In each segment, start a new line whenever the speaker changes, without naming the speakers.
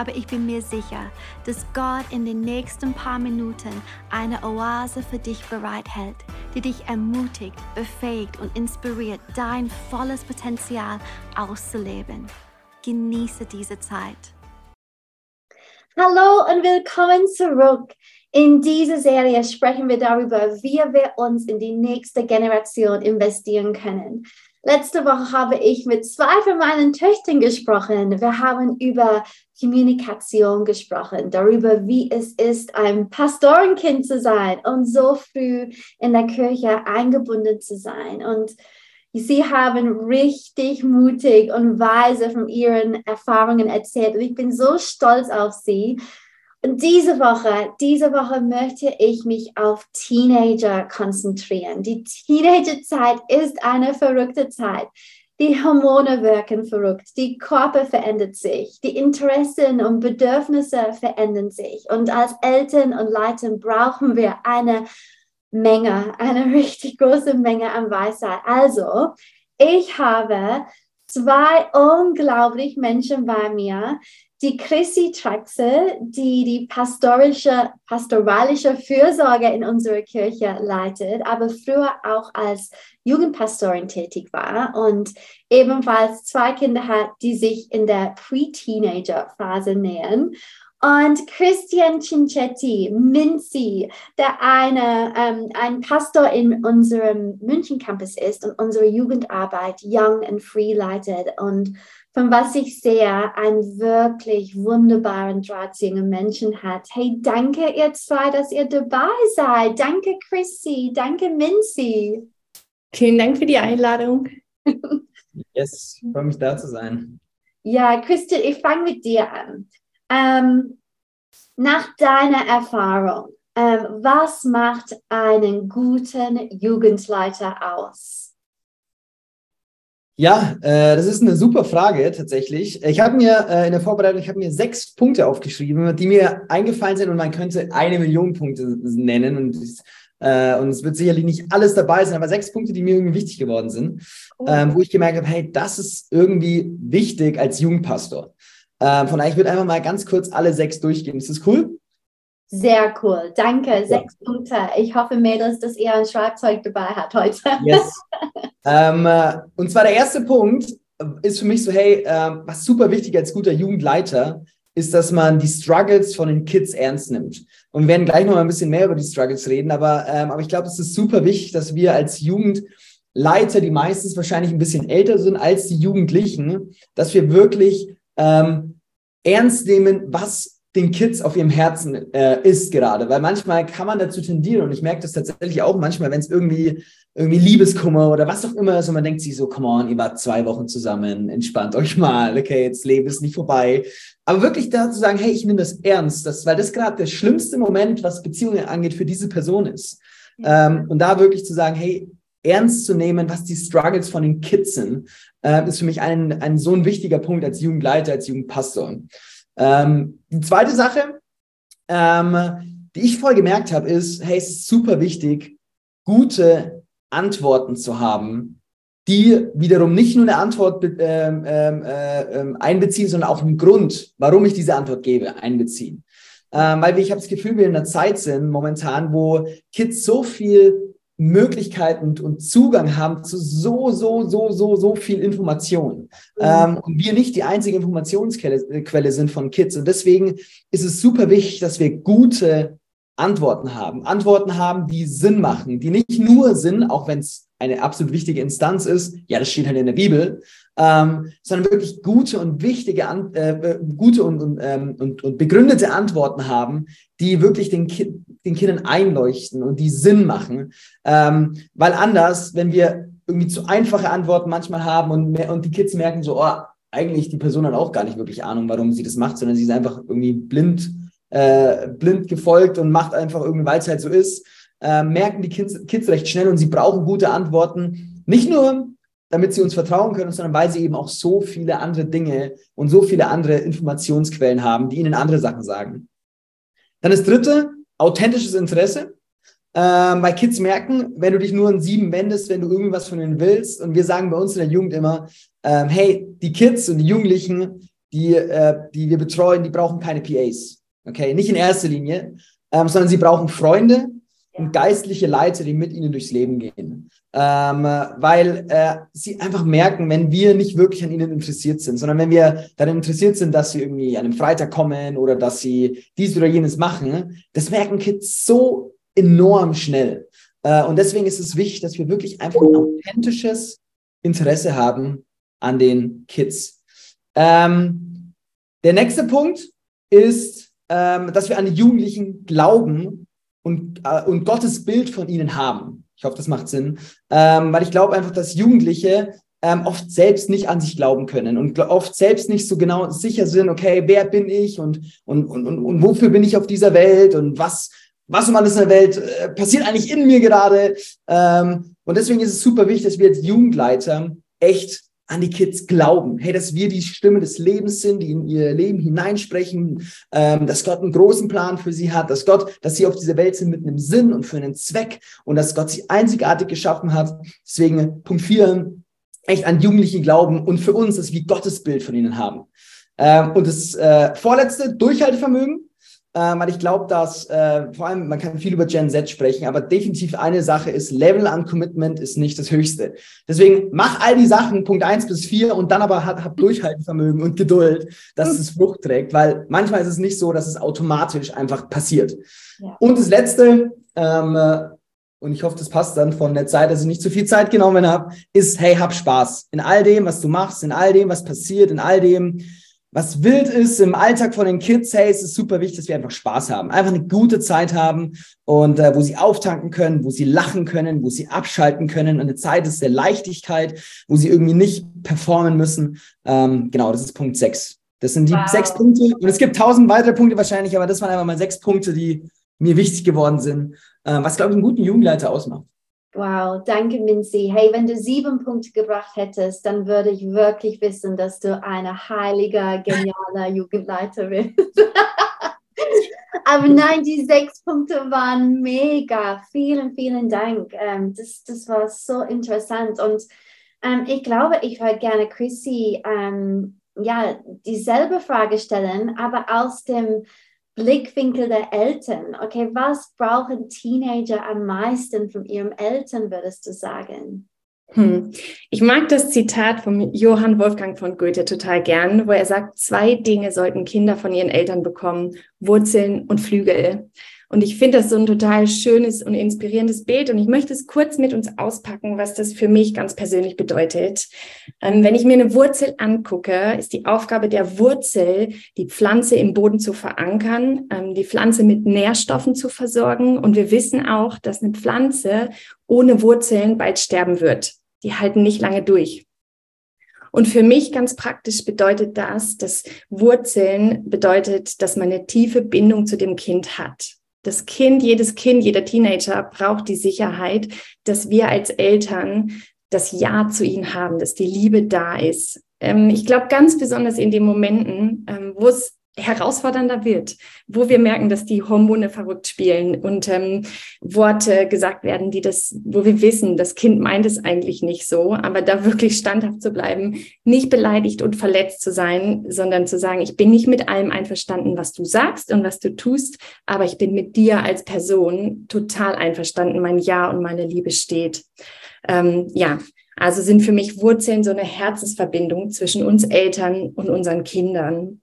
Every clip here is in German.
aber ich bin mir sicher, dass Gott in den nächsten paar Minuten eine Oase für dich bereithält, die dich ermutigt, befähigt und inspiriert, dein volles Potenzial auszuleben. Genieße diese Zeit.
Hallo und willkommen zurück. In dieser Serie sprechen wir darüber, wie wir uns in die nächste Generation investieren können. Letzte Woche habe ich mit zwei von meinen Töchtern gesprochen. Wir haben über Kommunikation gesprochen, darüber, wie es ist, ein Pastorenkind zu sein und so früh in der Kirche eingebunden zu sein. Und sie haben richtig mutig und weise von ihren Erfahrungen erzählt. Und ich bin so stolz auf sie. Und diese Woche, diese Woche möchte ich mich auf Teenager konzentrieren. Die Teenagerzeit ist eine verrückte Zeit. Die Hormone wirken verrückt, die Körper verändert sich, die Interessen und Bedürfnisse verändern sich. Und als Eltern und Leiter brauchen wir eine Menge, eine richtig große Menge an Weisheit. Also, ich habe zwei unglaublich Menschen bei mir, die Chrissy Traxel, die die pastorische, pastoralische Fürsorge in unserer Kirche leitet, aber früher auch als Jugendpastorin tätig war und ebenfalls zwei Kinder hat, die sich in der Pre-Teenager-Phase nähern. Und Christian Cincetti, Minzi, der eine, ähm, ein Pastor in unserem München Campus ist und unsere Jugendarbeit Young and Free leitet und von was ich sehe, einen wirklich wunderbaren Draht zu jungen Menschen hat. Hey, danke ihr zwei, dass ihr dabei seid. Danke Chrissy, danke Mincy.
Vielen Dank für die Einladung.
yes, freue mich da zu sein.
Ja, Christian, ich fange mit dir an. Ähm, nach deiner Erfahrung, ähm, was macht einen guten Jugendleiter aus?
Ja, äh, das ist eine super Frage tatsächlich. Ich habe mir äh, in der Vorbereitung, ich habe mir sechs Punkte aufgeschrieben, die mir eingefallen sind und man könnte eine Million Punkte nennen und, äh, und es wird sicherlich nicht alles dabei sein, aber sechs Punkte, die mir irgendwie wichtig geworden sind, oh. ähm, wo ich gemerkt habe, hey, das ist irgendwie wichtig als Jugendpastor. Ähm, von daher, ich würde einfach mal ganz kurz alle sechs durchgehen. Ist das cool?
Sehr cool. Danke. Ja. Sechs Punkte. Ich hoffe, Mädels, dass ihr ein Schreibzeug dabei habt heute.
Yes. ähm, äh, und zwar der erste Punkt ist für mich so, hey, äh, was super wichtig als guter Jugendleiter ist, dass man die Struggles von den Kids ernst nimmt. Und wir werden gleich noch mal ein bisschen mehr über die Struggles reden, aber, ähm, aber ich glaube, es ist super wichtig, dass wir als Jugendleiter, die meistens wahrscheinlich ein bisschen älter sind als die Jugendlichen, dass wir wirklich ähm, ernst nehmen, was den Kids auf ihrem Herzen äh, ist gerade. Weil manchmal kann man dazu tendieren und ich merke das tatsächlich auch manchmal, wenn es irgendwie, irgendwie Liebeskummer oder was auch immer ist und man denkt sich so, come on, ihr wart zwei Wochen zusammen, entspannt euch mal, okay, jetzt Leben ist nicht vorbei. Aber wirklich da zu sagen, hey, ich nehme das ernst, das, weil das gerade der schlimmste Moment, was Beziehungen angeht, für diese Person ist. Ähm, und da wirklich zu sagen, hey, ernst zu nehmen, was die Struggles von den Kids sind, äh, ist für mich ein, ein so ein wichtiger Punkt als Jugendleiter, als Jugendpastor. Ähm, die zweite Sache, ähm, die ich voll gemerkt habe, ist, hey, es ist super wichtig, gute Antworten zu haben, die wiederum nicht nur eine Antwort ähm, ähm, äh, ähm, einbeziehen, sondern auch einen Grund, warum ich diese Antwort gebe, einbeziehen. Ähm, weil ich habe das Gefühl, wir in einer Zeit sind momentan, wo Kids so viel Möglichkeiten und Zugang haben zu so, so, so, so, so viel Information. Mhm. Ähm, und wir nicht die einzige Informationsquelle Quelle sind von Kids. Und deswegen ist es super wichtig, dass wir gute Antworten haben. Antworten haben, die Sinn machen, die nicht nur Sinn, auch wenn es eine absolut wichtige Instanz ist, ja, das steht halt in der Bibel, ähm, sondern wirklich gute und wichtige, äh, gute und, und, ähm, und, und begründete Antworten haben, die wirklich den, Ki den Kindern einleuchten und die Sinn machen. Ähm, weil anders, wenn wir irgendwie zu einfache Antworten manchmal haben und, und die Kids merken so, oh, eigentlich die Person hat auch gar nicht wirklich Ahnung, warum sie das macht, sondern sie ist einfach irgendwie blind, äh, blind gefolgt und macht einfach irgendwie, weil es halt so ist, äh, merken die Kids, Kids recht schnell und sie brauchen gute Antworten. Nicht nur damit sie uns vertrauen können, sondern weil sie eben auch so viele andere Dinge und so viele andere Informationsquellen haben, die ihnen andere Sachen sagen. Dann das dritte, authentisches Interesse. Ähm, weil Kids merken, wenn du dich nur an sieben wendest, wenn du irgendwas von ihnen willst. Und wir sagen bei uns in der Jugend immer, ähm, hey, die Kids und die Jugendlichen, die, äh, die wir betreuen, die brauchen keine PAs. Okay, nicht in erster Linie, ähm, sondern sie brauchen Freunde und geistliche Leiter, die mit ihnen durchs Leben gehen. Ähm, weil äh, sie einfach merken, wenn wir nicht wirklich an ihnen interessiert sind, sondern wenn wir daran interessiert sind, dass sie irgendwie an einem Freitag kommen oder dass sie dies oder jenes machen, das merken Kids so enorm schnell. Äh, und deswegen ist es wichtig, dass wir wirklich einfach ein authentisches Interesse haben an den Kids. Ähm, der nächste Punkt ist, ähm, dass wir an die Jugendlichen glauben und, äh, und Gottes Bild von ihnen haben. Ich hoffe, das macht Sinn, ähm, weil ich glaube einfach, dass Jugendliche ähm, oft selbst nicht an sich glauben können und oft selbst nicht so genau sicher sind, okay, wer bin ich und, und, und, und, und wofür bin ich auf dieser Welt und was, was um alles in der Welt äh, passiert eigentlich in mir gerade. Ähm, und deswegen ist es super wichtig, dass wir als Jugendleiter echt an die Kids glauben. Hey, dass wir die Stimme des Lebens sind, die in ihr Leben hineinsprechen, ähm, dass Gott einen großen Plan für sie hat, dass Gott, dass sie auf dieser Welt sind mit einem Sinn und für einen Zweck und dass Gott sie einzigartig geschaffen hat. Deswegen Punkt vier, echt an Jugendliche glauben und für uns, dass wir Gottes Bild von ihnen haben. Ähm, und das äh, vorletzte, Durchhaltevermögen äh, weil ich glaube, dass äh, vor allem, man kann viel über Gen Z sprechen, aber definitiv eine Sache ist, Level an Commitment ist nicht das höchste. Deswegen mach all die Sachen, Punkt eins bis vier und dann aber hab, hab Durchhaltevermögen und Geduld, dass es Frucht trägt, weil manchmal ist es nicht so, dass es automatisch einfach passiert. Ja. Und das Letzte, ähm, äh, und ich hoffe, das passt dann von der Zeit, dass ich nicht zu viel Zeit genommen habe, ist, hey, hab Spaß. In all dem, was du machst, in all dem, was passiert, in all dem, was wild ist im Alltag von den Kids, hey, es ist super wichtig, dass wir einfach Spaß haben, einfach eine gute Zeit haben und äh, wo sie auftanken können, wo sie lachen können, wo sie abschalten können. Eine Zeit ist der Leichtigkeit, wo sie irgendwie nicht performen müssen. Ähm, genau, das ist Punkt sechs. Das sind die wow. sechs Punkte und es gibt tausend weitere Punkte wahrscheinlich, aber das waren einfach mal sechs Punkte, die mir wichtig geworden sind, äh, was glaube ich einen guten Jugendleiter ausmacht.
Wow, danke Minzi. Hey, wenn du sieben Punkte gebracht hättest, dann würde ich wirklich wissen, dass du eine heilige, geniale Jugendleiter bist. Aber nein, die sechs Punkte waren mega. Vielen, vielen Dank. Ähm, das, das war so interessant. Und ähm, ich glaube, ich würde gerne Chrissy ähm, ja, dieselbe Frage stellen, aber aus dem Blickwinkel der Eltern. Okay, was brauchen Teenager am meisten von ihren Eltern, würdest du sagen?
Hm. Ich mag das Zitat von Johann Wolfgang von Goethe total gern, wo er sagt, zwei Dinge sollten Kinder von ihren Eltern bekommen, Wurzeln und Flügel. Und ich finde das so ein total schönes und inspirierendes Bild. Und ich möchte es kurz mit uns auspacken, was das für mich ganz persönlich bedeutet. Ähm, wenn ich mir eine Wurzel angucke, ist die Aufgabe der Wurzel, die Pflanze im Boden zu verankern, ähm, die Pflanze mit Nährstoffen zu versorgen. Und wir wissen auch, dass eine Pflanze ohne Wurzeln bald sterben wird. Die halten nicht lange durch. Und für mich ganz praktisch bedeutet das, dass Wurzeln bedeutet, dass man eine tiefe Bindung zu dem Kind hat das Kind, jedes Kind, jeder Teenager braucht die Sicherheit, dass wir als Eltern das Ja zu ihnen haben, dass die Liebe da ist. Ähm, ich glaube ganz besonders in den Momenten, ähm, wo es herausfordernder wird, wo wir merken, dass die Hormone verrückt spielen und ähm, Worte gesagt werden, die das, wo wir wissen, das Kind meint es eigentlich nicht so, aber da wirklich standhaft zu bleiben, nicht beleidigt und verletzt zu sein, sondern zu sagen, ich bin nicht mit allem einverstanden, was du sagst und was du tust, aber ich bin mit dir als Person total einverstanden, mein Ja und meine Liebe steht. Ähm, ja, also sind für mich Wurzeln so eine Herzensverbindung zwischen uns Eltern und unseren Kindern.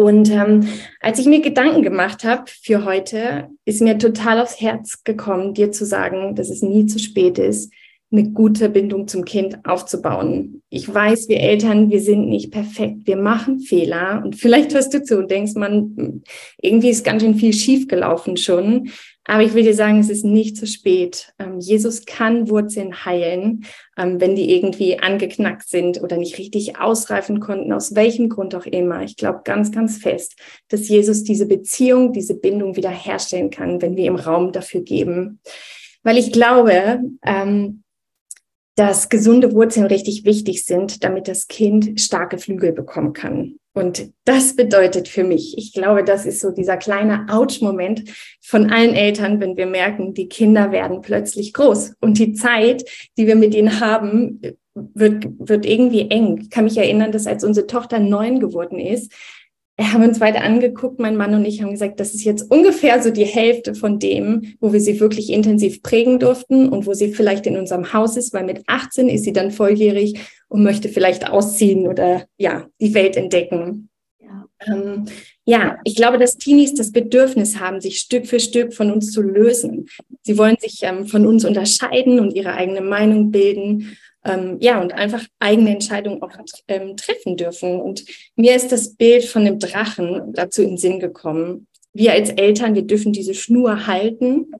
Und ähm, als ich mir Gedanken gemacht habe für heute, ist mir total aufs Herz gekommen, dir zu sagen, dass es nie zu spät ist, eine gute Bindung zum Kind aufzubauen. Ich weiß, wir Eltern, wir sind nicht perfekt, wir machen Fehler und vielleicht hörst du zu und denkst, man, irgendwie ist ganz schön viel schiefgelaufen schon. Aber ich will dir sagen, es ist nicht zu spät. Ähm, Jesus kann Wurzeln heilen, ähm, wenn die irgendwie angeknackt sind oder nicht richtig ausreifen konnten, aus welchem Grund auch immer. Ich glaube ganz, ganz fest, dass Jesus diese Beziehung, diese Bindung wiederherstellen kann, wenn wir ihm Raum dafür geben. Weil ich glaube, ähm, dass gesunde Wurzeln richtig wichtig sind, damit das Kind starke Flügel bekommen kann. Und das bedeutet für mich, ich glaube, das ist so dieser kleine Ouch-Moment von allen Eltern, wenn wir merken, die Kinder werden plötzlich groß und die Zeit, die wir mit ihnen haben, wird, wird irgendwie eng. Ich kann mich erinnern, dass als unsere Tochter neun geworden ist, haben uns beide angeguckt, mein Mann und ich haben gesagt, das ist jetzt ungefähr so die Hälfte von dem, wo wir sie wirklich intensiv prägen durften und wo sie vielleicht in unserem Haus ist, weil mit 18 ist sie dann volljährig und möchte vielleicht ausziehen oder ja, die Welt entdecken. Ja. Ähm, ja, ich glaube, dass Teenies das Bedürfnis haben, sich Stück für Stück von uns zu lösen. Sie wollen sich ähm, von uns unterscheiden und ihre eigene Meinung bilden ähm, ja, und einfach eigene Entscheidungen auch ähm, treffen dürfen. Und mir ist das Bild von dem Drachen dazu in den Sinn gekommen. Wir als Eltern, wir dürfen diese Schnur halten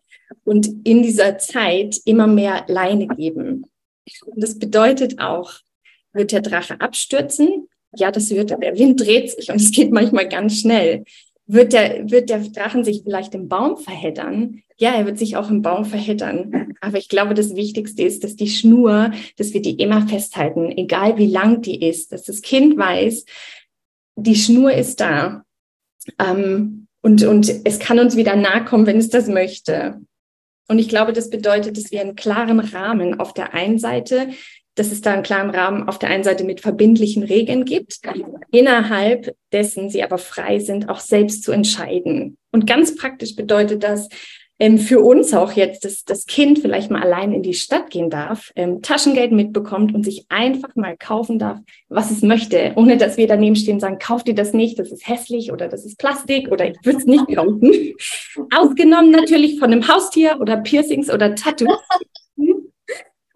und in dieser Zeit immer mehr Leine geben. Und das bedeutet auch, wird der Drache abstürzen? Ja, das wird, der Wind dreht sich und es geht manchmal ganz schnell. Wird der, wird der Drachen sich vielleicht im Baum verheddern? Ja, er wird sich auch im Baum verheddern. Aber ich glaube, das Wichtigste ist, dass die Schnur, dass wir die immer festhalten, egal wie lang die ist, dass das Kind weiß, die Schnur ist da. Ähm, und, und es kann uns wieder nahe kommen, wenn es das möchte. Und ich glaube, das bedeutet, dass wir einen klaren Rahmen auf der einen Seite dass es da einen klaren Rahmen auf der einen Seite mit verbindlichen Regeln gibt, innerhalb dessen sie aber frei sind, auch selbst zu entscheiden. Und ganz praktisch bedeutet das, ähm, für uns auch jetzt, dass das Kind vielleicht mal allein in die Stadt gehen darf, ähm, Taschengeld mitbekommt und sich einfach mal kaufen darf, was es möchte, ohne dass wir daneben stehen und sagen, kauf dir das nicht, das ist hässlich oder das ist Plastik oder ich würde es nicht kaufen. Ausgenommen natürlich von einem Haustier oder Piercings oder Tattoos.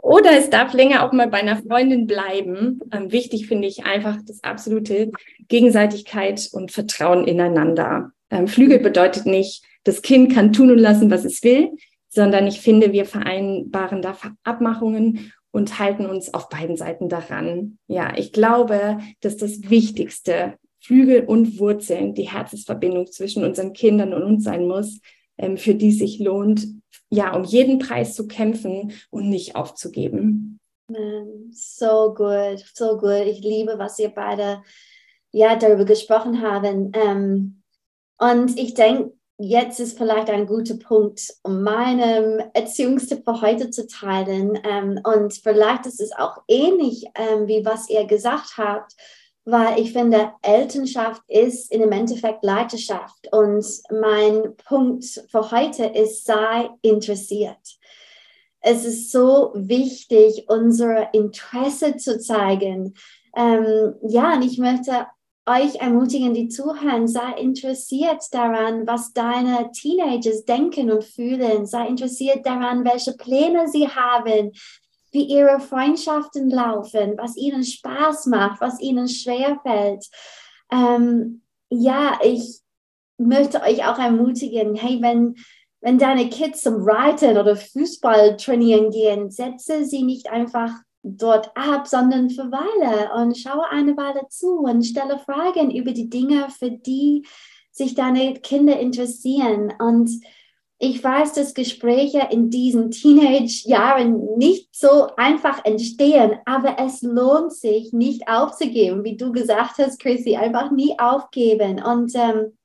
Oder es darf länger auch mal bei einer Freundin bleiben. Ähm, wichtig finde ich einfach das absolute Gegenseitigkeit und Vertrauen ineinander. Ähm, Flügel bedeutet nicht, das Kind kann tun und lassen, was es will, sondern ich finde, wir vereinbaren da Abmachungen und halten uns auf beiden Seiten daran. Ja, ich glaube, dass das Wichtigste Flügel und Wurzeln, die Herzensverbindung zwischen unseren Kindern und uns sein muss, für die sich lohnt, ja, um jeden Preis zu kämpfen und nicht aufzugeben.
So gut, so gut. Ich liebe, was ihr beide ja darüber gesprochen haben. Ähm, und ich denke, jetzt ist vielleicht ein guter Punkt, um meinen Erziehungstipp für heute zu teilen. Ähm, und vielleicht ist es auch ähnlich, ähm, wie was ihr gesagt habt weil ich finde, Elternschaft ist dem Endeffekt Leiterschaft. Und mein Punkt für heute ist, sei interessiert. Es ist so wichtig, unser Interesse zu zeigen. Ähm, ja, und ich möchte euch ermutigen, die zuhören, sei interessiert daran, was deine Teenagers denken und fühlen. Sei interessiert daran, welche Pläne sie haben, wie ihre Freundschaften laufen, was ihnen Spaß macht, was ihnen schwerfällt. Ähm, ja, ich möchte euch auch ermutigen, hey, wenn, wenn deine Kids zum Reiten oder Fußball trainieren gehen, setze sie nicht einfach dort ab, sondern verweile und schaue eine Weile zu und stelle Fragen über die Dinge, für die sich deine Kinder interessieren. Und ich weiß, dass Gespräche in diesen Teenage-Jahren nicht so einfach entstehen, aber es lohnt sich, nicht aufzugeben, wie du gesagt hast, Chrissy, einfach nie aufgeben. Und ähm,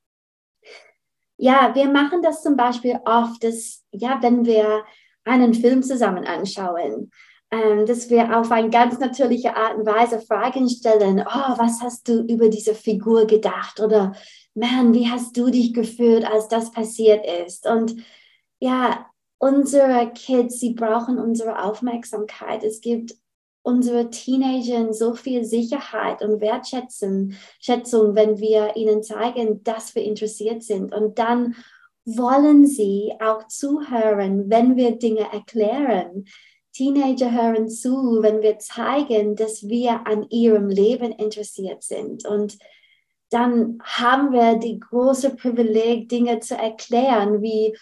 ja, wir machen das zum Beispiel oft, dass, ja, wenn wir einen Film zusammen anschauen, ähm, dass wir auf eine ganz natürliche Art und Weise Fragen stellen. Oh, was hast du über diese Figur gedacht? Oder man, wie hast du dich gefühlt, als das passiert ist? Und ja, unsere Kids, sie brauchen unsere Aufmerksamkeit. Es gibt unsere Teenager so viel Sicherheit und Wertschätzung, Schätzung, wenn wir ihnen zeigen, dass wir interessiert sind. Und dann wollen sie auch zuhören, wenn wir Dinge erklären. Teenager hören zu, wenn wir zeigen, dass wir an ihrem Leben interessiert sind. Und dann haben wir die große Privileg, Dinge zu erklären, wie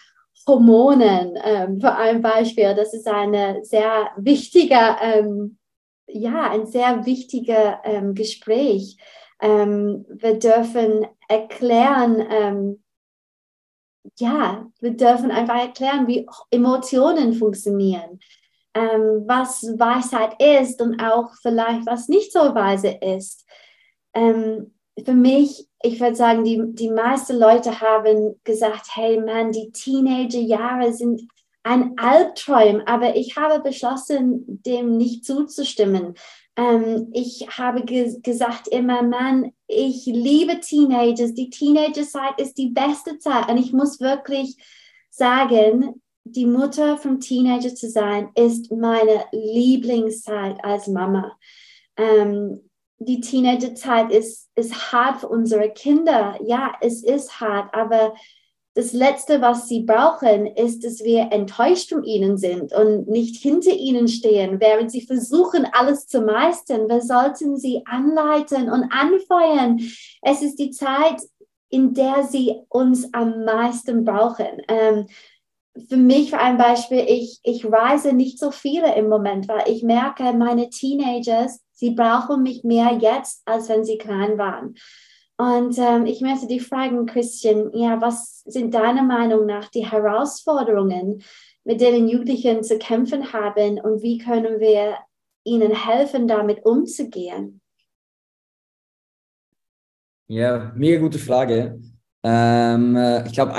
Hormonen, ähm, für ein Beispiel. Das ist eine sehr wichtige, ähm, ja, ein sehr wichtiger ähm, Gespräch. Ähm, wir dürfen erklären, ähm, ja, wir dürfen einfach erklären, wie Emotionen funktionieren. Ähm, was Weisheit ist und auch vielleicht was nicht so weise ist. Ähm, für mich, ich würde sagen, die, die meisten Leute haben gesagt, hey Mann, die Teenagerjahre sind ein Albtraum, aber ich habe beschlossen, dem nicht zuzustimmen. Ähm, ich habe ge gesagt immer, Mann, ich liebe Teenagers. Die Teenagerzeit ist die beste Zeit und ich muss wirklich sagen, die Mutter vom Teenager zu sein, ist meine Lieblingszeit als Mama. Ähm, die Teenagerzeit ist, ist hart für unsere Kinder. Ja, es ist hart, aber das Letzte, was sie brauchen, ist, dass wir enttäuscht von ihnen sind und nicht hinter ihnen stehen, während sie versuchen, alles zu meistern. Wir sollten sie anleiten und anfeuern. Es ist die Zeit, in der sie uns am meisten brauchen. Ähm, für mich für ein Beispiel, ich, ich reise nicht so viele im Moment, weil ich merke, meine Teenagers, sie brauchen mich mehr jetzt, als wenn sie klein waren. Und ähm, ich möchte dich fragen, Christian, ja, was sind deiner Meinung nach die Herausforderungen, mit denen Jugendlichen zu kämpfen haben und wie können wir ihnen helfen, damit umzugehen?
Ja, mega gute Frage. Ähm, äh, ich glaube,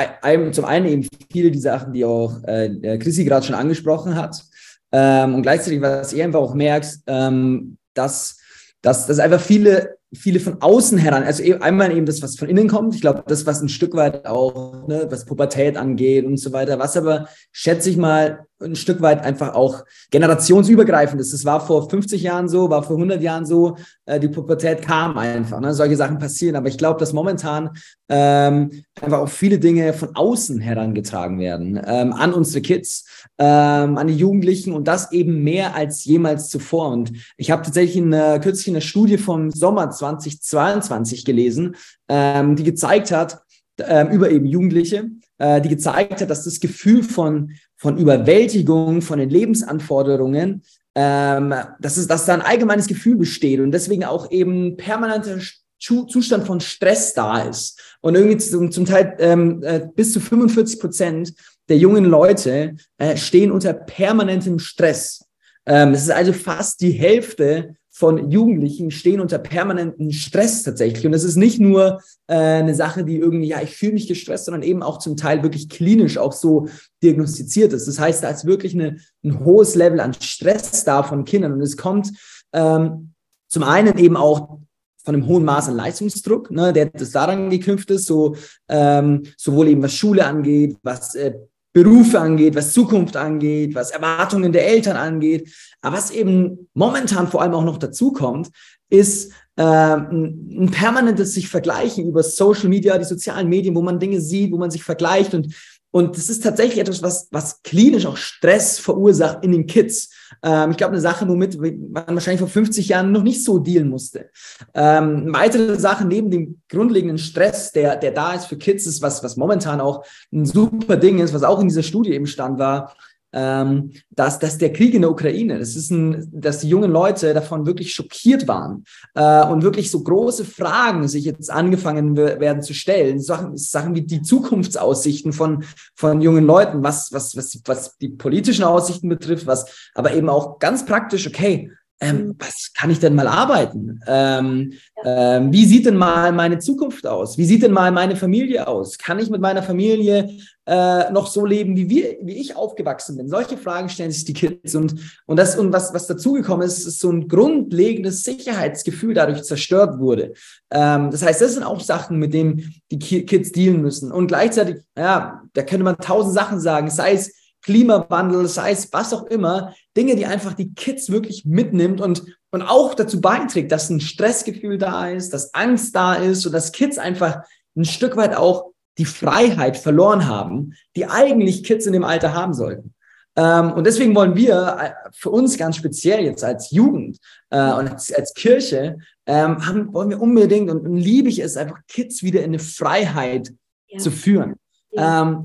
zum einen eben viele die Sachen, die auch äh, Chrissy gerade schon angesprochen hat. Ähm, und gleichzeitig, was ihr einfach auch merkt, ähm, dass, dass, dass einfach viele viele von außen heran, also e-, einmal eben das, was von innen kommt, ich glaube, das, was ein Stück weit auch, ne, was Pubertät angeht und so weiter, was aber, schätze ich mal, ein Stück weit einfach auch generationsübergreifend ist. Das war vor 50 Jahren so, war vor 100 Jahren so, äh, die Pubertät kam einfach, ne, solche Sachen passieren, aber ich glaube, dass momentan ähm, einfach auch viele Dinge von außen herangetragen werden, ähm, an unsere Kids, ähm, an die Jugendlichen und das eben mehr als jemals zuvor. Und ich habe tatsächlich in, äh, kürzlich eine Studie vom Sommer 2022 gelesen, ähm, die gezeigt hat, ähm, über eben Jugendliche, äh, die gezeigt hat, dass das Gefühl von, von Überwältigung, von den Lebensanforderungen, ähm, dass, es, dass da ein allgemeines Gefühl besteht und deswegen auch eben permanenter Zustand von Stress da ist. Und irgendwie zum, zum Teil ähm, äh, bis zu 45 Prozent der jungen Leute äh, stehen unter permanentem Stress. Ähm, es ist also fast die Hälfte von Jugendlichen stehen unter permanentem Stress tatsächlich. Und es ist nicht nur äh, eine Sache, die irgendwie, ja, ich fühle mich gestresst, sondern eben auch zum Teil wirklich klinisch auch so diagnostiziert ist. Das heißt, da ist wirklich eine, ein hohes Level an Stress da von Kindern. Und es kommt ähm, zum einen eben auch von einem hohen Maß an Leistungsdruck, ne, der das daran geknüpft ist, so ähm, sowohl eben was Schule angeht, was äh, Berufe angeht, was Zukunft angeht, was Erwartungen der Eltern angeht. Aber was eben momentan vor allem auch noch dazu kommt, ist äh, ein, ein permanentes sich vergleichen über Social Media, die sozialen Medien, wo man Dinge sieht, wo man sich vergleicht und und das ist tatsächlich etwas, was, was klinisch auch Stress verursacht in den Kids. Ähm, ich glaube, eine Sache, womit man wahrscheinlich vor 50 Jahren noch nicht so dealen musste. Ähm, weitere Sache neben dem grundlegenden Stress, der, der da ist für Kids, ist was, was momentan auch ein super Ding ist, was auch in dieser Studie eben stand, war, ähm, dass, dass der Krieg in der Ukraine, das ist ein, dass die jungen Leute davon wirklich schockiert waren äh, und wirklich so große Fragen sich jetzt angefangen werden zu stellen. Sachen, Sachen wie die Zukunftsaussichten von, von jungen Leuten, was, was, was, was die politischen Aussichten betrifft, was aber eben auch ganz praktisch, okay, ähm, mhm. was kann ich denn mal arbeiten? Ähm, ähm, wie sieht denn mal meine Zukunft aus? Wie sieht denn mal meine Familie aus? Kann ich mit meiner Familie äh, noch so leben, wie wir, wie ich aufgewachsen bin? Solche Fragen stellen sich die Kids und und das und was was dazugekommen ist, ist so ein grundlegendes Sicherheitsgefühl dadurch zerstört wurde. Ähm, das heißt, das sind auch Sachen, mit denen die Kids dealen müssen. Und gleichzeitig, ja, da könnte man tausend Sachen sagen, sei es Klimawandel, sei es was auch immer, Dinge, die einfach die Kids wirklich mitnimmt und, und auch dazu beiträgt, dass ein Stressgefühl da ist, dass Angst da ist und dass Kids einfach ein Stück weit auch die Freiheit verloren haben, die eigentlich Kids in dem Alter haben sollten. Ähm, und deswegen wollen wir äh, für uns ganz speziell jetzt als Jugend äh, und als, als Kirche, ähm, haben, wollen wir unbedingt und, und liebe ich es einfach, Kids wieder in eine Freiheit ja. zu führen. Ja.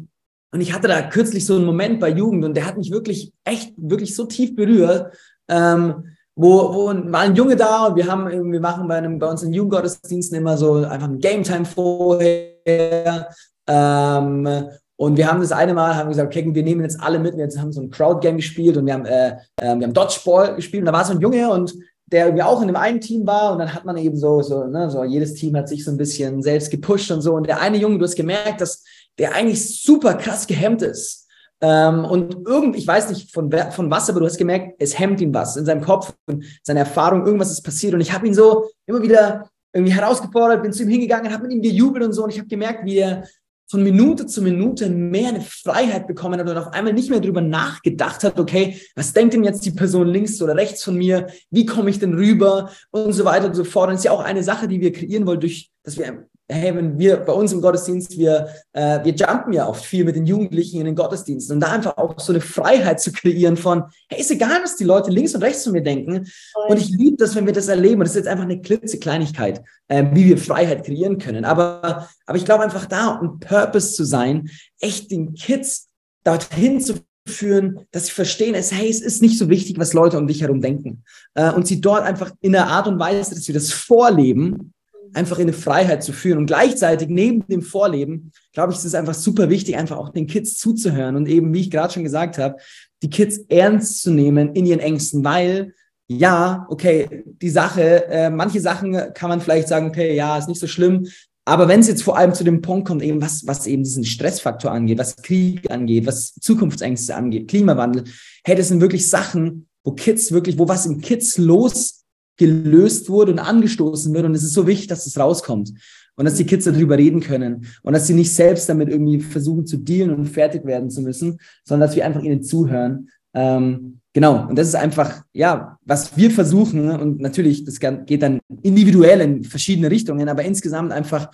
Und ich hatte da kürzlich so einen Moment bei Jugend und der hat mich wirklich, echt, wirklich so tief berührt. Ähm, wo, wo war ein Junge da und wir haben, wir machen bei einem, bei uns in Jugendgottesdiensten immer so einfach ein Game Time vorher. Ähm, Und wir haben das eine Mal haben gesagt, okay, wir nehmen jetzt alle mit. Wir haben so ein Crowd-Game gespielt und wir haben, äh, äh, wir haben Dodgeball gespielt. Und da war so ein Junge und der irgendwie auch in dem einen Team war. Und dann hat man eben so, so, ne, so jedes Team hat sich so ein bisschen selbst gepusht und so. Und der eine Junge, du hast gemerkt, dass der eigentlich super krass gehemmt ist. Ähm, und irgendwie, ich weiß nicht von, von was, aber du hast gemerkt, es hemmt ihn was in seinem Kopf, in seiner Erfahrung, irgendwas ist passiert. Und ich habe ihn so immer wieder irgendwie herausgefordert, bin zu ihm hingegangen, habe mit ihm gejubelt und so. Und ich habe gemerkt, wie er von Minute zu Minute mehr eine Freiheit bekommen hat und auf einmal nicht mehr darüber nachgedacht hat, okay, was denkt denn jetzt die Person links oder rechts von mir? Wie komme ich denn rüber? Und so weiter und so fort. Und das ist ja auch eine Sache, die wir kreieren wollen, durch, dass wir hey, wenn wir bei uns im Gottesdienst, wir, äh, wir jumpen ja oft viel mit den Jugendlichen in den Gottesdiensten und da einfach auch so eine Freiheit zu kreieren von, hey, ist egal, was die Leute links und rechts von mir denken. Voll. Und ich liebe das, wenn wir das erleben. Und das ist jetzt einfach eine klitzekleinigkeit, äh, wie wir Freiheit kreieren können. Aber, aber ich glaube einfach da, um Purpose zu sein, echt den Kids dorthin zu führen, dass sie verstehen, es, hey, es ist nicht so wichtig, was Leute um dich herum denken. Äh, und sie dort einfach in der Art und Weise, dass wir das vorleben, einfach in eine Freiheit zu führen. Und gleichzeitig neben dem Vorleben, glaube ich, ist es einfach super wichtig, einfach auch den Kids zuzuhören und eben, wie ich gerade schon gesagt habe, die Kids ernst zu nehmen in ihren Ängsten, weil ja, okay, die Sache, äh, manche Sachen kann man vielleicht sagen, okay, ja, ist nicht so schlimm. Aber wenn es jetzt vor allem zu dem Punkt kommt, eben was, was eben diesen Stressfaktor angeht, was Krieg angeht, was Zukunftsängste angeht, Klimawandel, hey, das sind wirklich Sachen, wo Kids wirklich, wo was im Kids los gelöst wurde und angestoßen wird. Und es ist so wichtig, dass es rauskommt und dass die Kids darüber reden können und dass sie nicht selbst damit irgendwie versuchen zu dealen und fertig werden zu müssen, sondern dass wir einfach ihnen zuhören. Ähm, genau. Und das ist einfach, ja, was wir versuchen. Und natürlich, das geht dann individuell in verschiedene Richtungen, aber insgesamt einfach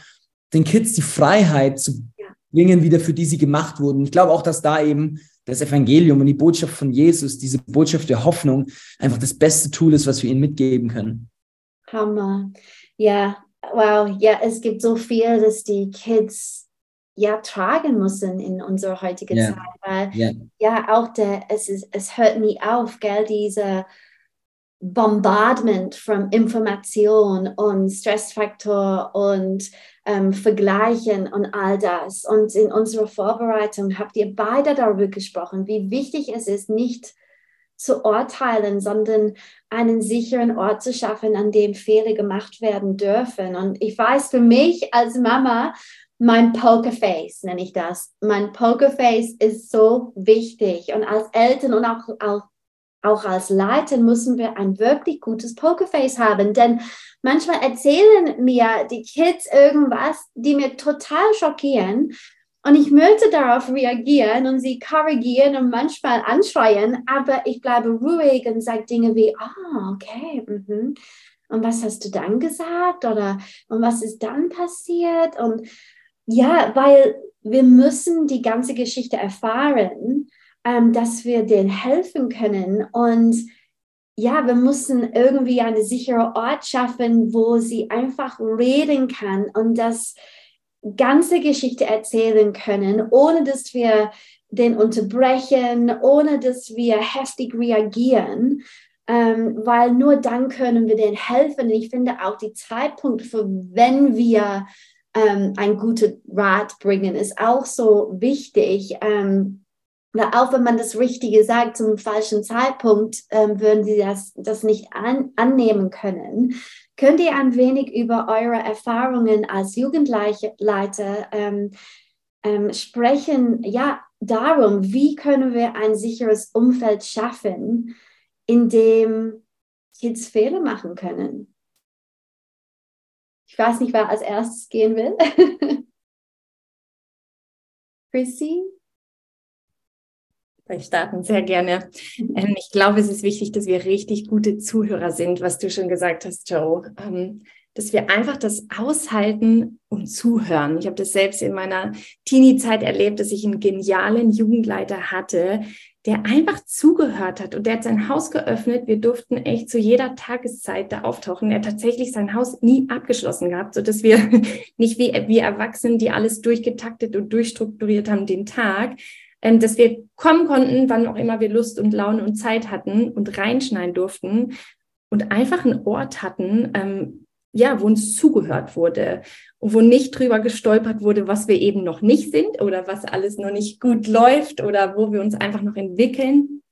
den Kids die Freiheit zu bringen, wieder für die sie gemacht wurden. Ich glaube auch, dass da eben das Evangelium und die Botschaft von Jesus, diese Botschaft der Hoffnung, einfach das beste Tool ist, was wir ihnen mitgeben können.
Hammer. Ja, wow. Ja, es gibt so viel, dass die Kids ja tragen müssen in unserer heutigen yeah. Zeit. Weil yeah. ja auch der, es, ist, es hört nie auf, gell, diese Bombardment von Information und Stressfaktor und ähm, Vergleichen und all das. Und in unserer Vorbereitung habt ihr beide darüber gesprochen, wie wichtig es ist, nicht zu urteilen, sondern einen sicheren Ort zu schaffen, an dem Fehler gemacht werden dürfen. Und ich weiß für mich als Mama, mein Pokerface nenne ich das. Mein Pokerface ist so wichtig. Und als Eltern und auch, auch auch als Leiter müssen wir ein wirklich gutes Pokerface haben, denn manchmal erzählen mir die Kids irgendwas, die mir total schockieren und ich möchte darauf reagieren und sie korrigieren und manchmal anschreien, aber ich bleibe ruhig und sage Dinge wie, ah, oh, okay, mhm. und was hast du dann gesagt oder und was ist dann passiert und ja, weil wir müssen die ganze Geschichte erfahren ähm, dass wir denen helfen können. Und ja, wir müssen irgendwie einen sicheren Ort schaffen, wo sie einfach reden kann und das ganze Geschichte erzählen können, ohne dass wir den unterbrechen, ohne dass wir heftig reagieren, ähm, weil nur dann können wir denen helfen. ich finde auch die Zeitpunkt für, wenn wir ähm, ein gutes Rat bringen, ist auch so wichtig. Ähm, oder auch wenn man das Richtige sagt zum falschen Zeitpunkt, ähm, würden sie das, das nicht an, annehmen können. Könnt ihr ein wenig über eure Erfahrungen als Jugendleiter ähm, ähm, sprechen? Ja, darum, wie können wir ein sicheres Umfeld schaffen, in dem Kids Fehler machen können? Ich weiß nicht, wer als erstes gehen will. Chrissy?
Ich starten sehr gerne. Ähm, ich glaube, es ist wichtig, dass wir richtig gute Zuhörer sind, was du schon gesagt hast, Joe. Ähm, dass wir einfach das aushalten und zuhören. Ich habe das selbst in meiner Teenie-Zeit erlebt, dass ich einen genialen Jugendleiter hatte, der einfach zugehört hat und der hat sein Haus geöffnet. Wir durften echt zu jeder Tageszeit da auftauchen. Er hat tatsächlich sein Haus nie abgeschlossen gehabt, so dass wir nicht wie, wie Erwachsenen, die alles durchgetaktet und durchstrukturiert haben, den Tag, ähm, dass wir kommen konnten, wann auch immer wir Lust und Laune und Zeit hatten und reinschneiden durften und einfach einen Ort hatten, ähm, ja, wo uns zugehört wurde und wo nicht drüber gestolpert wurde, was wir eben noch nicht sind oder was alles noch nicht gut läuft oder wo wir uns einfach noch entwickeln,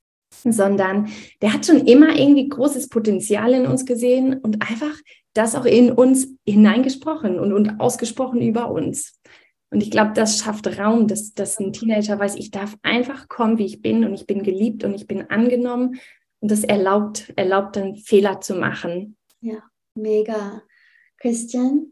sondern der hat schon immer irgendwie großes Potenzial in uns gesehen und einfach das auch in uns hineingesprochen und, und ausgesprochen über uns. Und ich glaube, das schafft Raum, dass, dass ein Teenager weiß, ich darf einfach kommen, wie ich bin und ich bin geliebt und ich bin angenommen. Und das erlaubt, erlaubt dann Fehler zu machen.
Ja, mega. Christian?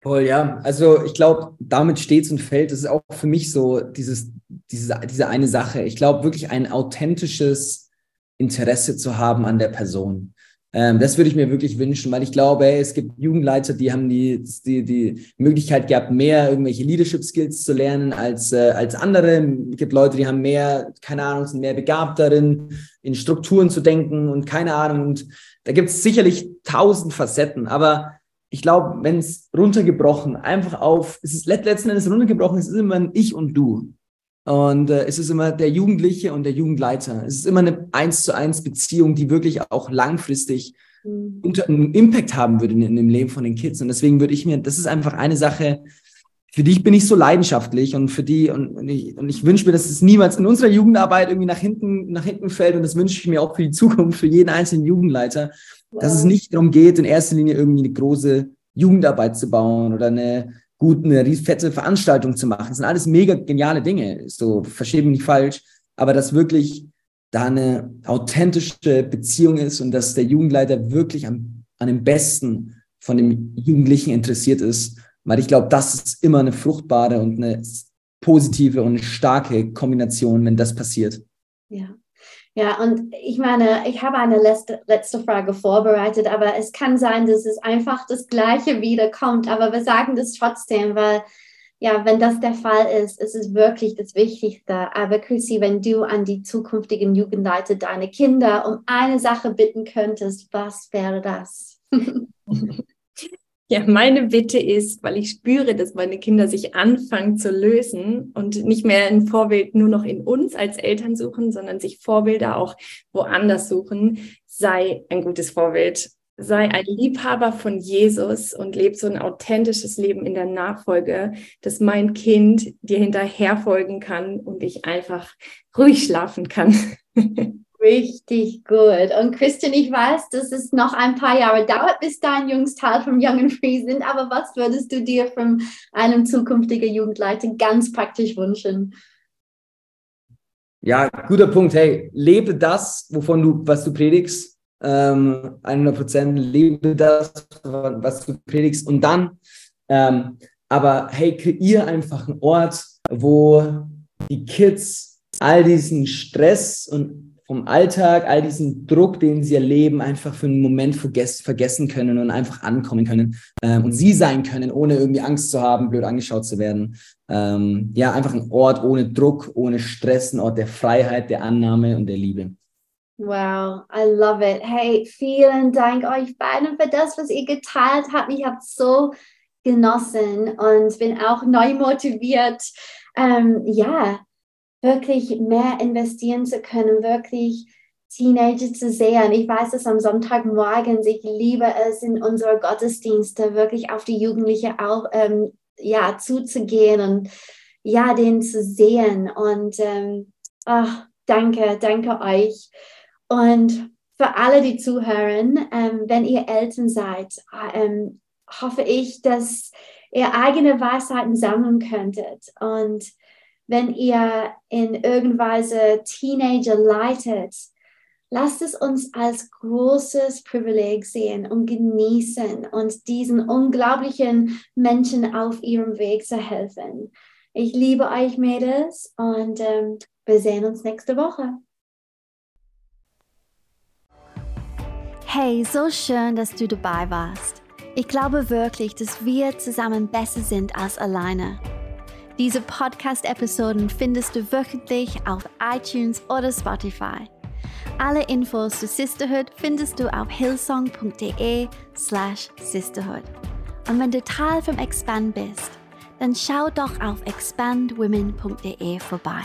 Voll, ja. Also ich glaube, damit steht und fällt. Das ist auch für mich so dieses, diese, diese eine Sache. Ich glaube wirklich ein authentisches Interesse zu haben an der Person. Ähm, das würde ich mir wirklich wünschen, weil ich glaube, ey, es gibt Jugendleiter, die haben die, die, die Möglichkeit gehabt, mehr irgendwelche Leadership Skills zu lernen als, äh, als andere. Es gibt Leute, die haben mehr, keine Ahnung, sind mehr begabt darin, in Strukturen zu denken und keine Ahnung. Und da gibt es sicherlich tausend Facetten, aber ich glaube, wenn es runtergebrochen, einfach auf, es ist letzten Endes runtergebrochen, es ist immer ein Ich und Du. Und äh, es ist immer der Jugendliche und der Jugendleiter. Es ist immer eine eins zu eins Beziehung, die wirklich auch langfristig mhm. unter, einen Impact haben würde in, in, dem Leben von den Kids. Und deswegen würde ich mir, das ist einfach eine Sache, für die ich bin ich so leidenschaftlich und für die, und, und ich, und ich wünsche mir, dass es niemals in unserer Jugendarbeit irgendwie nach hinten, nach hinten fällt. Und das wünsche ich mir auch für die Zukunft, für jeden einzelnen Jugendleiter, wow. dass es nicht darum geht, in erster Linie irgendwie eine große Jugendarbeit zu bauen oder eine gut eine fette Veranstaltung zu machen. Das sind alles mega geniale Dinge. So, verstehe mich nicht falsch, aber dass wirklich da eine authentische Beziehung ist und dass der Jugendleiter wirklich am, an dem Besten von dem Jugendlichen interessiert ist, weil ich glaube, das ist immer eine fruchtbare und eine positive und starke Kombination, wenn das passiert.
Ja. Ja, und ich meine, ich habe eine letzte, letzte Frage vorbereitet, aber es kann sein, dass es einfach das Gleiche wiederkommt. Aber wir sagen das trotzdem, weil ja, wenn das der Fall ist, ist es wirklich das Wichtigste. Aber Chrissy, wenn du an die zukünftigen Jugendleiter deine Kinder um eine Sache bitten könntest, was wäre das?
Ja, meine Bitte ist, weil ich spüre, dass meine Kinder sich anfangen zu lösen und nicht mehr ein Vorbild nur noch in uns als Eltern suchen, sondern sich Vorbilder auch woanders suchen, sei ein gutes Vorbild. Sei ein Liebhaber von Jesus und lebe so ein authentisches Leben in der Nachfolge, dass mein Kind dir hinterherfolgen kann und ich einfach ruhig schlafen kann.
Richtig gut. Und Christian, ich weiß, dass es noch ein paar Jahre dauert, bis dein Jungs vom Young and Free sind. Aber was würdest du dir von einem zukünftigen Jugendleiter ganz praktisch wünschen?
Ja, guter Punkt. Hey, lebe das, wovon du, was du predigst. Ähm, 100 Prozent lebe das, was du predigst. Und dann, ähm, aber hey, kreier einfach einen Ort, wo die Kids all diesen Stress und vom Alltag, all diesen Druck, den sie erleben, einfach für einen Moment verges vergessen können und einfach ankommen können ähm, und sie sein können, ohne irgendwie Angst zu haben, blöd angeschaut zu werden. Ähm, ja, einfach ein Ort ohne Druck, ohne Stress, ein Ort der Freiheit, der Annahme und der Liebe.
Wow, I love it. Hey, vielen Dank euch beiden für das, was ihr geteilt habt. Ich habe so genossen und bin auch neu motiviert. Ähm, ja, wirklich mehr investieren zu können, wirklich Teenager zu sehen. Ich weiß es am Sonntagmorgen, ich liebe es in unsere Gottesdienste wirklich auf die Jugendliche auch ähm, ja, zuzugehen und ja, den zu sehen. Und ähm, ach, danke, danke euch. Und für alle, die zuhören, ähm, wenn ihr Eltern seid, ähm, hoffe ich, dass ihr eigene Weisheiten sammeln könntet und wenn ihr in irgendeiner Weise Teenager leitet, lasst es uns als großes Privileg sehen und genießen und diesen unglaublichen Menschen auf ihrem Weg zu helfen. Ich liebe euch, Mädels, und ähm, wir sehen uns nächste Woche.
Hey, so schön, dass du dabei warst. Ich glaube wirklich, dass wir zusammen besser sind als alleine. Diese Podcast-Episoden findest du wöchentlich auf iTunes oder Spotify. Alle Infos zu Sisterhood findest du auf hillsong.de slash sisterhood. Und wenn du Teil vom Expand bist, dann schau doch auf expandwomen.de vorbei.